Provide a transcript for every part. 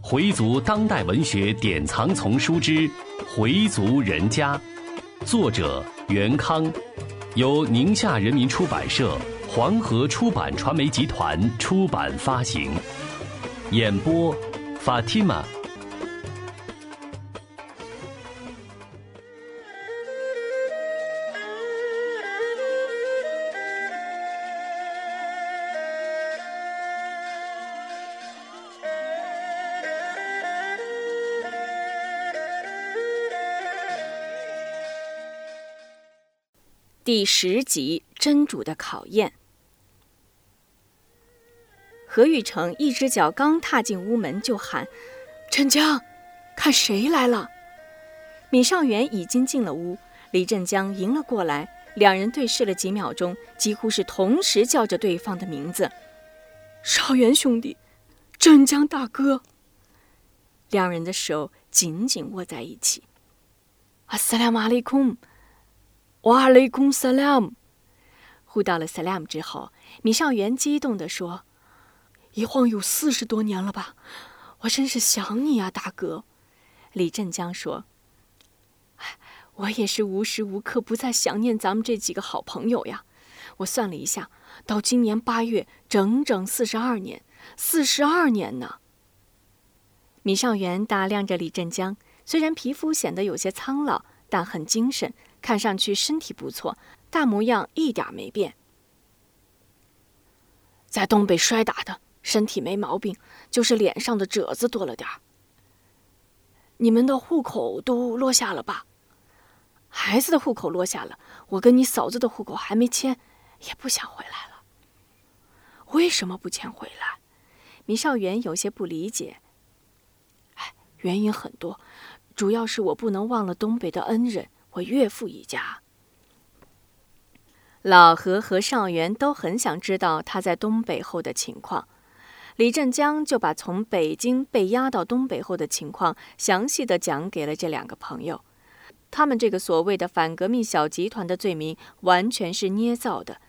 回族当代文学典藏丛书之《回族人家》，作者袁康，由宁夏人民出版社、黄河出版传媒集团出版发行。演播：Fatima。十集真主的考验。何玉成一只脚刚踏进屋门，就喊：“镇江，看谁来了！”闵尚元已经进了屋，李镇江迎了过来，两人对视了几秒钟，几乎是同时叫着对方的名字：“少元兄弟，镇江大哥。”两人的手紧紧握在一起。阿斯拉马里空。瓦雷贡萨拉姆，呼到了萨拉姆之后，米少元激动地说：“一晃有四十多年了吧？我真是想你啊，大哥。”李振江说：“哎，我也是无时无刻不在想念咱们这几个好朋友呀。我算了一下，到今年八月，整整四十二年，四十二年呢。”米少元打量着李振江，虽然皮肤显得有些苍老，但很精神。看上去身体不错，大模样一点没变。在东北摔打的，身体没毛病，就是脸上的褶子多了点儿。你们的户口都落下了吧？孩子的户口落下了，我跟你嫂子的户口还没迁，也不想回来了。为什么不迁回来？米少元有些不理解。哎，原因很多，主要是我不能忘了东北的恩人。我岳父一家，老何和尚元都很想知道他在东北后的情况。李振江就把从北京被押到东北后的情况详细的讲给了这两个朋友。他们这个所谓的反革命小集团的罪名完全是捏造的。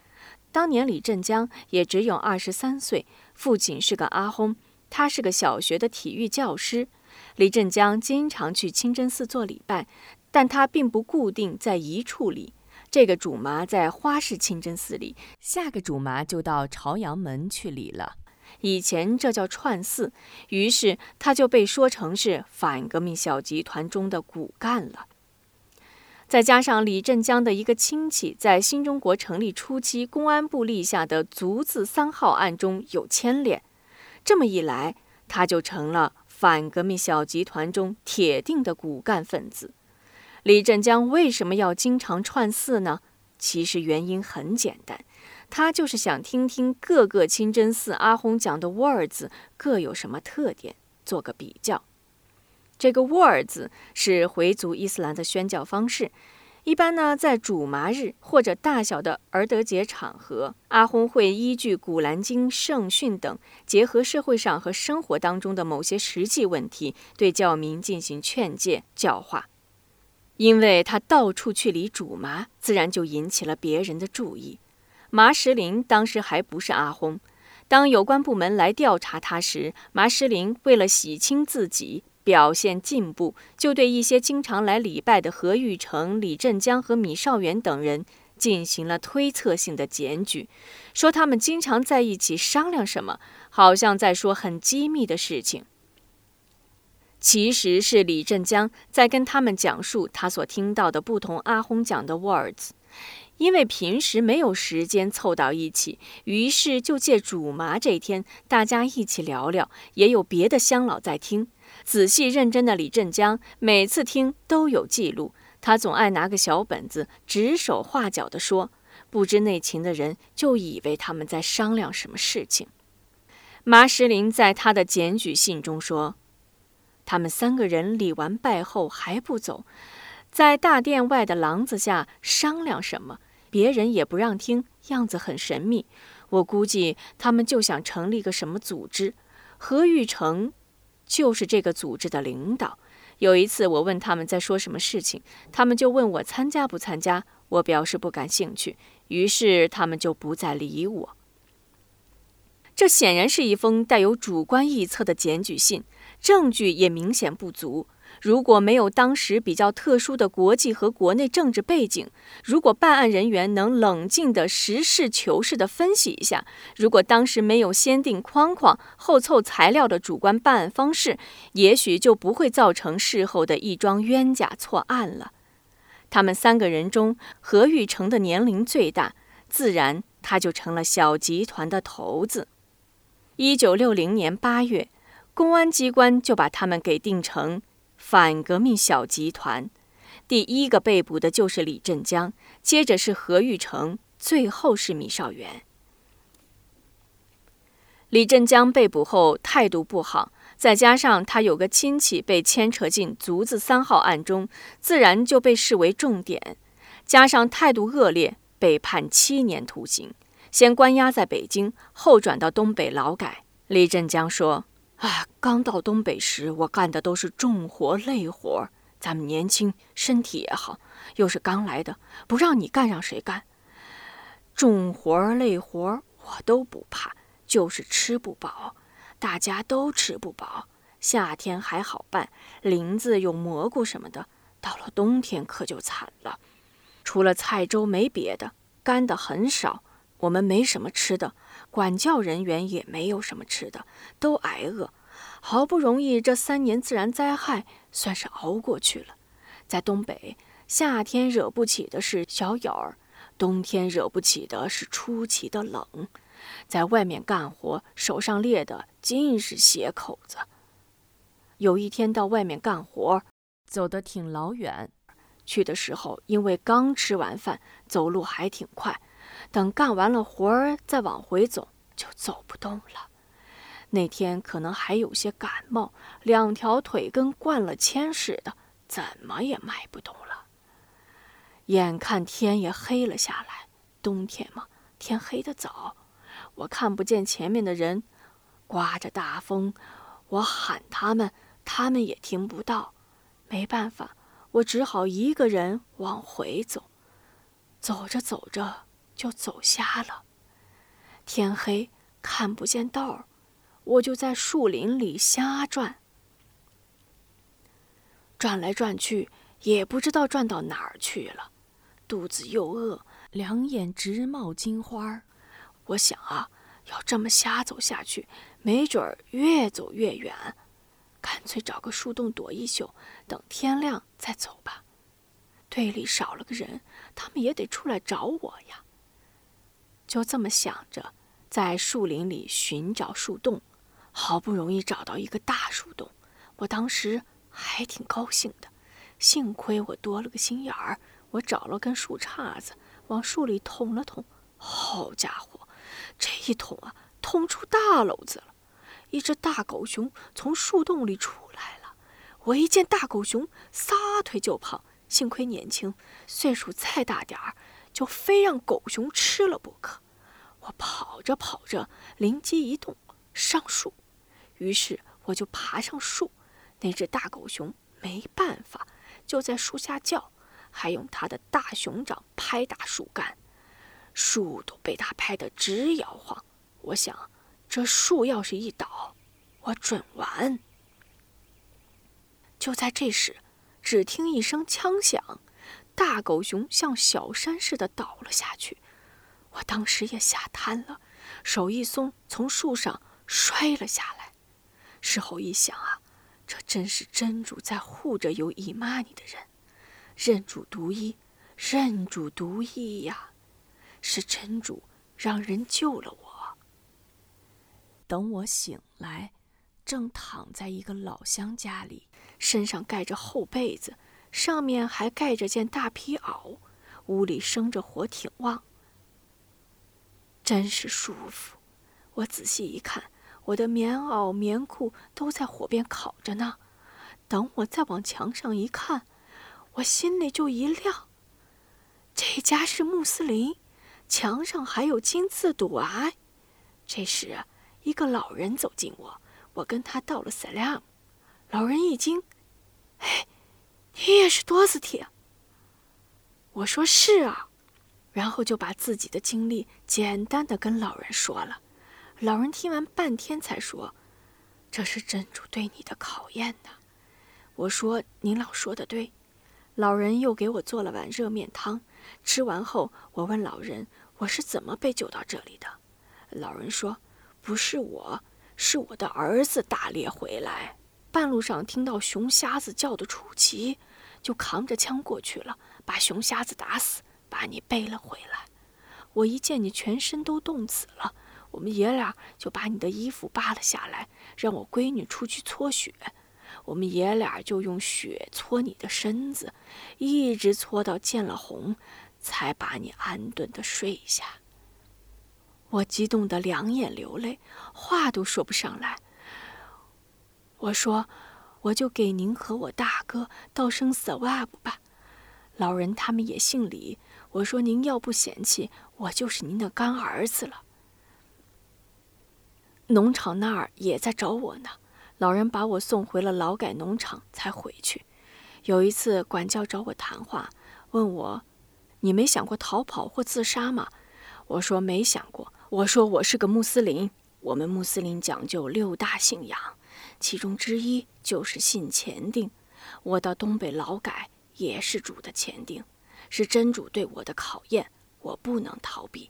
当年李振江也只有二十三岁，父亲是个阿訇，他是个小学的体育教师。李振江经常去清真寺做礼拜。但他并不固定在一处里，这个主麻在花市清真寺里，下个主麻就到朝阳门去礼了。以前这叫串寺，于是他就被说成是反革命小集团中的骨干了。再加上李振江的一个亲戚在新中国成立初期公安部立下的“足字三号”案中有牵连，这么一来，他就成了反革命小集团中铁定的骨干分子。李振江为什么要经常串寺呢？其实原因很简单，他就是想听听各个清真寺阿訇讲的 “words” 各有什么特点，做个比较。这个 “words” 是回族伊斯兰的宣教方式，一般呢在主麻日或者大小的儿德节场合，阿訇会依据《古兰经》圣训等，结合社会上和生活当中的某些实际问题，对教民进行劝诫教化。因为他到处去理主麻，自然就引起了别人的注意。麻石林当时还不是阿訇，当有关部门来调查他时，麻石林为了洗清自己，表现进步，就对一些经常来礼拜的何玉成、李振江和米少元等人进行了推测性的检举，说他们经常在一起商量什么，好像在说很机密的事情。其实是李振江在跟他们讲述他所听到的不同阿訇讲的 words，因为平时没有时间凑到一起，于是就借主麻这天，大家一起聊聊。也有别的乡老在听，仔细认真的李振江每次听都有记录，他总爱拿个小本子指手画脚地说，不知内情的人就以为他们在商量什么事情。麻石林在他的检举信中说。他们三个人礼完拜后还不走，在大殿外的廊子下商量什么，别人也不让听，样子很神秘。我估计他们就想成立个什么组织，何玉成就是这个组织的领导。有一次我问他们在说什么事情，他们就问我参加不参加，我表示不感兴趣，于是他们就不再理我。这显然是一封带有主观臆测的检举信，证据也明显不足。如果没有当时比较特殊的国际和国内政治背景，如果办案人员能冷静的实事求是的分析一下，如果当时没有先定框框后凑材料的主观办案方式，也许就不会造成事后的一桩冤假错案了。他们三个人中，何玉成的年龄最大，自然他就成了小集团的头子。一九六零年八月，公安机关就把他们给定成。反革命小集团，第一个被捕的就是李振江，接着是何玉成，最后是米少元。李振江被捕后态度不好，再加上他有个亲戚被牵扯进“足子三号”案中，自然就被视为重点。加上态度恶劣，被判七年徒刑，先关押在北京，后转到东北劳改。李振江说。啊，刚到东北时，我干的都是重活累活。咱们年轻，身体也好，又是刚来的，不让你干，让谁干？重活累活我都不怕，就是吃不饱，大家都吃不饱。夏天还好办，林子有蘑菇什么的，到了冬天可就惨了。除了菜粥没别的，干的很少。我们没什么吃的。管教人员也没有什么吃的，都挨饿。好不容易这三年自然灾害算是熬过去了。在东北，夏天惹不起的是小眼儿，冬天惹不起的是出奇的冷。在外面干活，手上裂的尽是血口子。有一天到外面干活，走得挺老远，去的时候因为刚吃完饭，走路还挺快。等干完了活儿，再往回走就走不动了。那天可能还有些感冒，两条腿跟灌了铅似的，怎么也迈不动了。眼看天也黑了下来，冬天嘛，天黑得早。我看不见前面的人，刮着大风，我喊他们，他们也听不到。没办法，我只好一个人往回走。走着走着。就走瞎了，天黑看不见道儿，我就在树林里瞎转，转来转去也不知道转到哪儿去了，肚子又饿，两眼直冒金花儿。我想啊，要这么瞎走下去，没准儿越走越远，干脆找个树洞躲一宿，等天亮再走吧。队里少了个人，他们也得出来找我呀。就这么想着，在树林里寻找树洞，好不容易找到一个大树洞，我当时还挺高兴的。幸亏我多了个心眼儿，我找了根树杈子，往树里捅了捅。好家伙，这一捅啊，捅出大篓子了！一只大狗熊从树洞里出来了。我一见大狗熊，撒腿就跑。幸亏年轻，岁数再大点儿。就非让狗熊吃了不可。我跑着跑着，灵机一动，上树。于是我就爬上树。那只大狗熊没办法，就在树下叫，还用它的大熊掌拍打树干，树都被它拍得直摇晃。我想，这树要是一倒，我准完。就在这时，只听一声枪响。大狗熊像小山似的倒了下去，我当时也吓瘫了，手一松，从树上摔了下来。事后一想啊，这真是真主在护着有姨妈你的人，认主独一，认主独一呀，是真主让人救了我。等我醒来，正躺在一个老乡家里，身上盖着厚被子。上面还盖着件大皮袄，屋里生着火挺旺，真是舒服。我仔细一看，我的棉袄、棉裤都在火边烤着呢。等我再往墙上一看，我心里就一亮。这家是穆斯林，墙上还有金字堵哀。这时，一个老人走近我，我跟他道了 salam。老人一惊，哎。你也是多斯铁？我说是啊，然后就把自己的经历简单的跟老人说了。老人听完半天才说：“这是真主对你的考验呢。”我说：“您老说的对。”老人又给我做了碗热面汤。吃完后，我问老人：“我是怎么被救到这里的？”老人说：“不是我，是我的儿子打猎回来，半路上听到熊瞎子叫的出奇，就扛着枪过去了，把熊瞎子打死，把你背了回来。我一见你全身都冻死了，我们爷俩就把你的衣服扒了下来，让我闺女出去搓雪。我们爷俩就用雪搓你的身子，一直搓到见了红，才把你安顿的睡下。”我激动得两眼流泪，话都说不上来。我说：“我就给您和我大哥道声萨瓦布吧。”老人他们也姓李。我说：“您要不嫌弃，我就是您的干儿子了。”农场那儿也在找我呢。老人把我送回了劳改农场，才回去。有一次，管教找我谈话，问我：“你没想过逃跑或自杀吗？”我说：“没想过。”我说我是个穆斯林，我们穆斯林讲究六大信仰，其中之一就是信前定。我到东北劳改也是主的前定，是真主对我的考验，我不能逃避。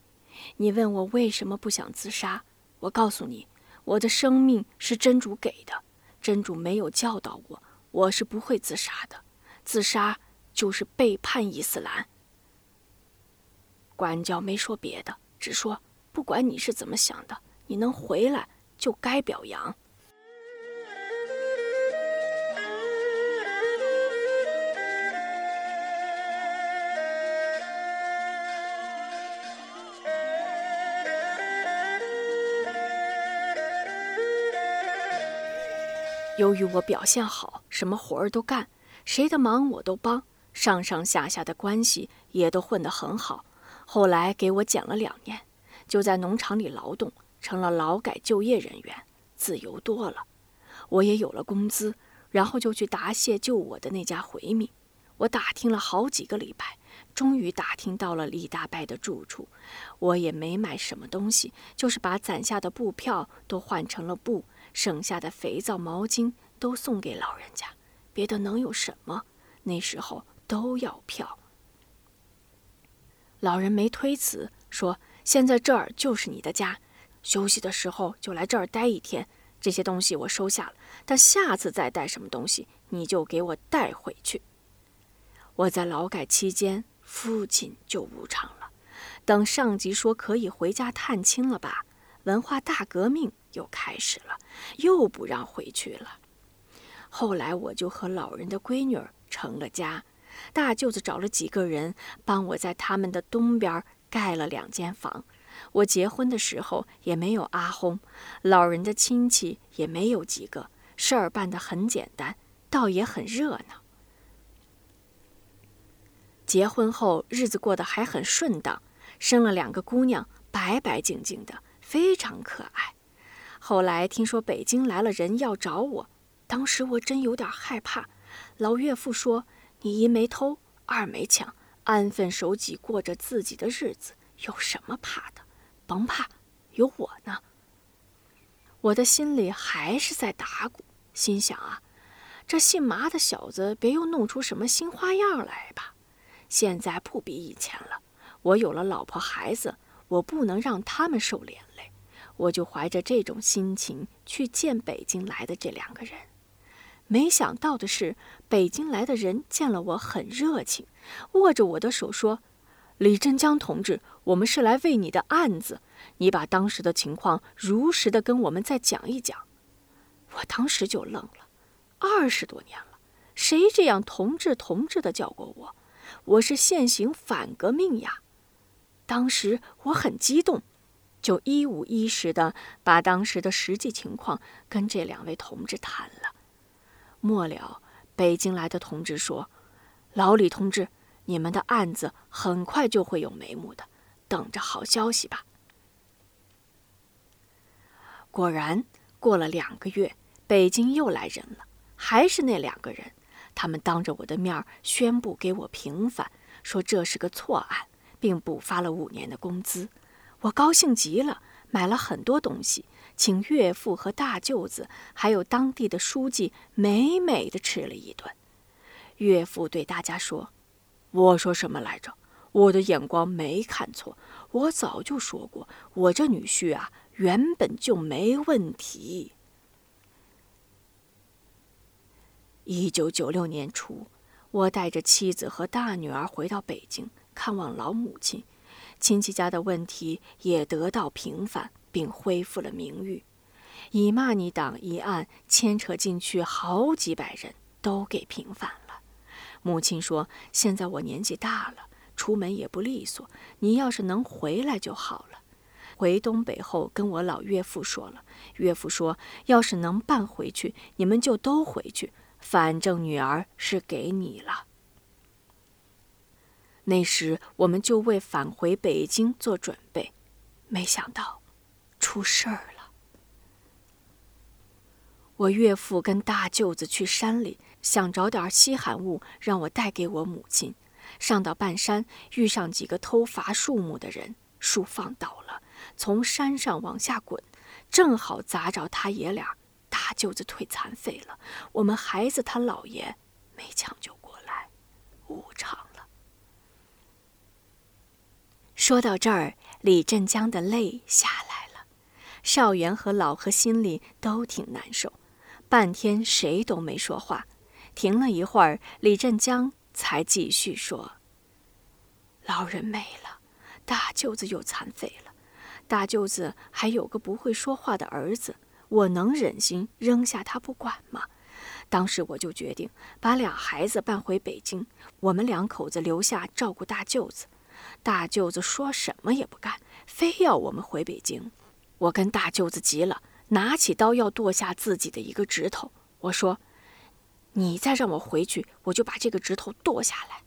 你问我为什么不想自杀，我告诉你，我的生命是真主给的，真主没有教导我，我是不会自杀的。自杀就是背叛伊斯兰。管教没说别的，只说。不管你是怎么想的，你能回来就该表扬。由于我表现好，什么活儿都干，谁的忙我都帮，上上下下的关系也都混得很好。后来给我减了两年。就在农场里劳动，成了劳改就业人员，自由多了。我也有了工资，然后就去答谢救我的那家回民。我打听了好几个礼拜，终于打听到了李大伯的住处。我也没买什么东西，就是把攒下的布票都换成了布，剩下的肥皂、毛巾都送给老人家。别的能有什么？那时候都要票。老人没推辞，说。现在这儿就是你的家，休息的时候就来这儿待一天。这些东西我收下了，但下次再带什么东西，你就给我带回去。我在劳改期间，父亲就无常了。等上级说可以回家探亲了吧，文化大革命又开始了，又不让回去了。后来我就和老人的闺女成了家，大舅子找了几个人帮我在他们的东边。盖了两间房，我结婚的时候也没有阿轰，老人的亲戚也没有几个，事儿办得很简单，倒也很热闹。结婚后日子过得还很顺当，生了两个姑娘，白白净净的，非常可爱。后来听说北京来了人要找我，当时我真有点害怕。老岳父说：“你一没偷，二没抢。”安分守己，过着自己的日子，有什么怕的？甭怕，有我呢。我的心里还是在打鼓，心想啊，这姓麻的小子别又弄出什么新花样来吧。现在不比以前了，我有了老婆孩子，我不能让他们受连。我就怀着这种心情去见北京来的这两个人。没想到的是，北京来的人见了我很热情，握着我的手说：“李振江同志，我们是来为你的案子，你把当时的情况如实的跟我们再讲一讲。”我当时就愣了，二十多年了，谁这样同志同志的叫过我？我是现行反革命呀！当时我很激动，就一五一十的把当时的实际情况跟这两位同志谈了。末了，北京来的同志说：“老李同志，你们的案子很快就会有眉目的，等着好消息吧。”果然，过了两个月，北京又来人了，还是那两个人。他们当着我的面宣布给我平反，说这是个错案，并补发了五年的工资。我高兴极了，买了很多东西，请岳父和大舅子还有当地的书记美美的吃了一顿。岳父对大家说：“我说什么来着？我的眼光没看错，我早就说过，我这女婿啊，原本就没问题。”一九九六年初，我带着妻子和大女儿回到北京看望老母亲，亲戚家的问题也得到平反，并恢复了名誉。以骂你党一案牵扯进去好几百人，都给平反了。母亲说：“现在我年纪大了，出门也不利索，你要是能回来就好了。”回东北后，跟我老岳父说了，岳父说：“要是能办回去，你们就都回去。”反正女儿是给你了。那时我们就为返回北京做准备，没想到出事儿了。我岳父跟大舅子去山里，想找点稀罕物让我带给我母亲。上到半山，遇上几个偷伐树木的人，树放倒了，从山上往下滚，正好砸着他爷俩。大舅子腿残废了，我们孩子他姥爷没抢救过来，无常了。说到这儿，李振江的泪下来了，少元和老何心里都挺难受，半天谁都没说话。停了一会儿，李振江才继续说：“老人没了，大舅子又残废了，大舅子还有个不会说话的儿子。”我能忍心扔下他不管吗？当时我就决定把俩孩子搬回北京，我们两口子留下照顾大舅子。大舅子说什么也不干，非要我们回北京。我跟大舅子急了，拿起刀要剁下自己的一个指头。我说：“你再让我回去，我就把这个指头剁下来。”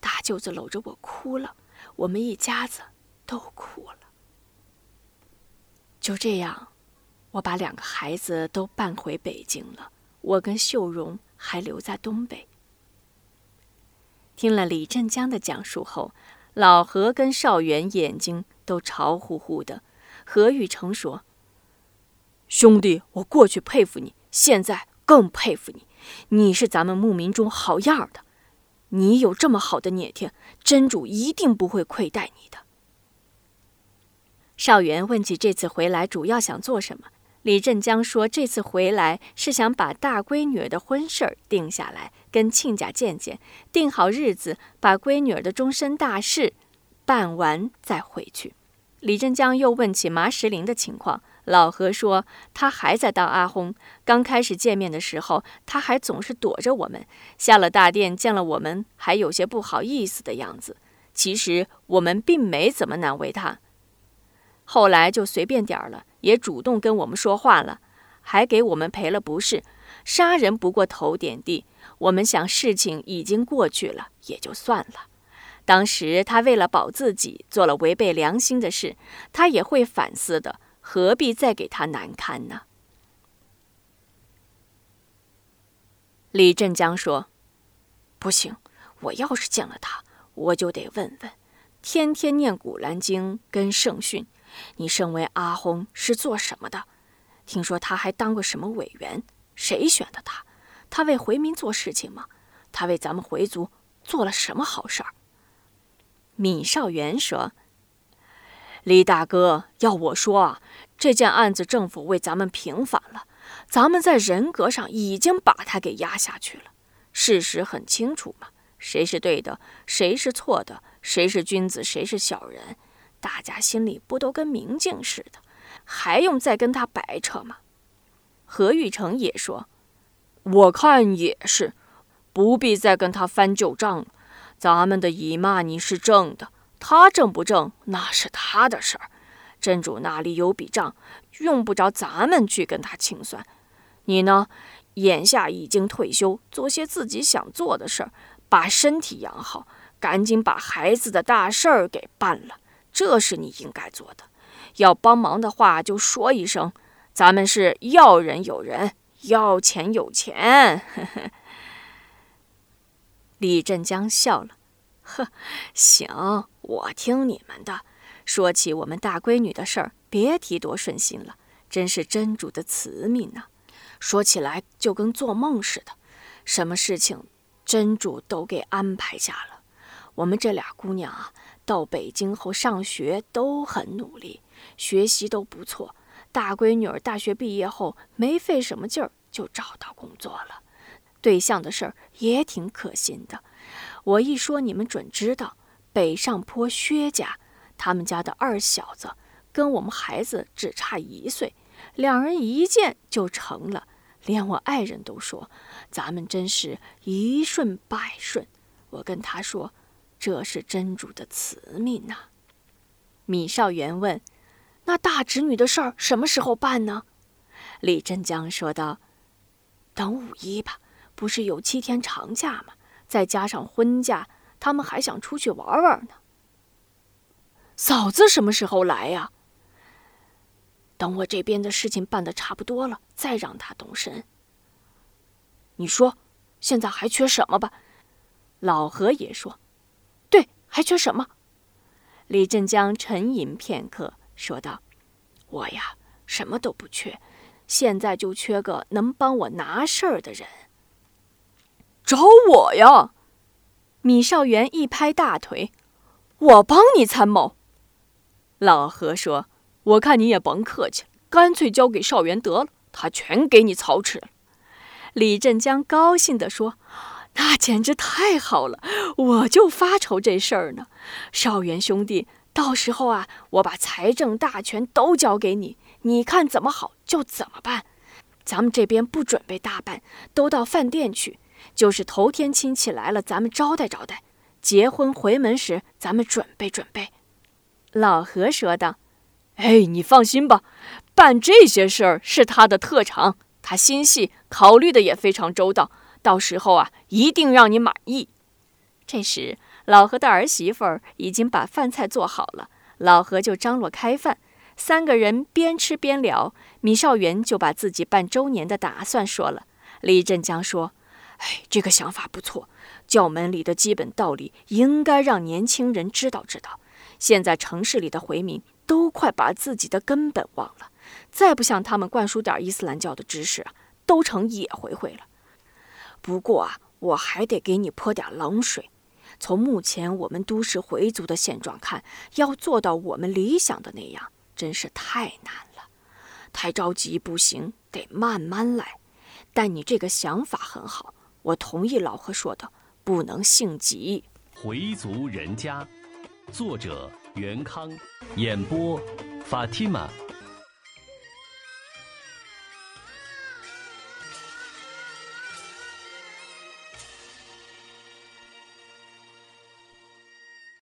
大舅子搂着我哭了，我们一家子都哭了。就这样。我把两个孩子都搬回北京了，我跟秀荣还留在东北。听了李振江的讲述后，老何跟少元眼睛都潮乎乎的。何玉成说：“兄弟，我过去佩服你，现在更佩服你。你是咱们牧民中好样的，你有这么好的孽天，真主一定不会亏待你的。”少元问起这次回来主要想做什么。李振江说：“这次回来是想把大闺女儿的婚事儿定下来，跟亲家见见，定好日子，把闺女儿的终身大事办完再回去。”李振江又问起麻石林的情况，老何说：“他还在当阿訇，刚开始见面的时候，他还总是躲着我们，下了大殿见了我们，还有些不好意思的样子。其实我们并没怎么难为他。”后来就随便点儿了，也主动跟我们说话了，还给我们赔了不是。杀人不过头点地，我们想事情已经过去了，也就算了。当时他为了保自己，做了违背良心的事，他也会反思的，何必再给他难堪呢？李振江说：“不行，我要是见了他，我就得问问，天天念古兰经跟圣训。”你身为阿訇是做什么的？听说他还当过什么委员？谁选的他？他为回民做事情吗？他为咱们回族做了什么好事儿？闵少元说：“李大哥，要我说啊，这件案子政府为咱们平反了，咱们在人格上已经把他给压下去了。事实很清楚嘛，谁是对的，谁是错的，谁是君子，谁是小人。”大家心里不都跟明镜似的，还用再跟他白扯吗？何玉成也说：“我看也是，不必再跟他翻旧账了。咱们的姨骂你是正的，他正不正那是他的事儿。真主那里有笔账，用不着咱们去跟他清算。你呢，眼下已经退休，做些自己想做的事儿，把身体养好，赶紧把孩子的大事儿给办了。”这是你应该做的，要帮忙的话就说一声。咱们是要人有人，要钱有钱。李振江笑了，呵，行，我听你们的。说起我们大闺女的事儿，别提多顺心了，真是真主的慈悯呐！说起来就跟做梦似的，什么事情真主都给安排下了。我们这俩姑娘啊，到北京后上学都很努力，学习都不错。大闺女儿大学毕业后没费什么劲儿就找到工作了，对象的事儿也挺可信的。我一说你们准知道，北上坡薛家他们家的二小子跟我们孩子只差一岁，两人一见就成了。连我爱人都说，咱们真是一顺百顺。我跟他说，这是真主的慈悯呐。米少元问：“那大侄女的事儿什么时候办呢？”李振江说道：“等五一吧，不是有七天长假吗？再加上婚假，他们还想出去玩玩呢。”嫂子什么时候来呀？等我这边的事情办得差不多了，再让他动身。你说，现在还缺什么吧？老何也说：“，还缺什么？”李振江沉吟片刻，说道：“我呀，什么都不缺，现在就缺个能帮我拿事儿的人。找我呀！”米少元一拍大腿：“我帮你参谋。”老何说。我看你也甭客气了，干脆交给少元得了，他全给你操持了。李振江高兴地说：“那简直太好了，我就发愁这事儿呢。少元兄弟，到时候啊，我把财政大权都交给你，你看怎么好就怎么办。咱们这边不准备大办，都到饭店去，就是头天亲戚来了，咱们招待招待；结婚回门时，咱们准备准备。”老何说道。哎，你放心吧，办这些事儿是他的特长，他心细，考虑的也非常周到。到时候啊，一定让你满意。这时，老何的儿媳妇儿已经把饭菜做好了，老何就张罗开饭。三个人边吃边聊，米少元就把自己办周年的打算说了。李振江说：“哎，这个想法不错，教门里的基本道理应该让年轻人知道知道。现在城市里的回民。”都快把自己的根本忘了，再不向他们灌输点伊斯兰教的知识啊，都成野回回了。不过啊，我还得给你泼点冷水。从目前我们都市回族的现状看，要做到我们理想的那样，真是太难了。太着急不行，得慢慢来。但你这个想法很好，我同意老何说的，不能性急。回族人家，作者。袁康，演播，法蒂玛。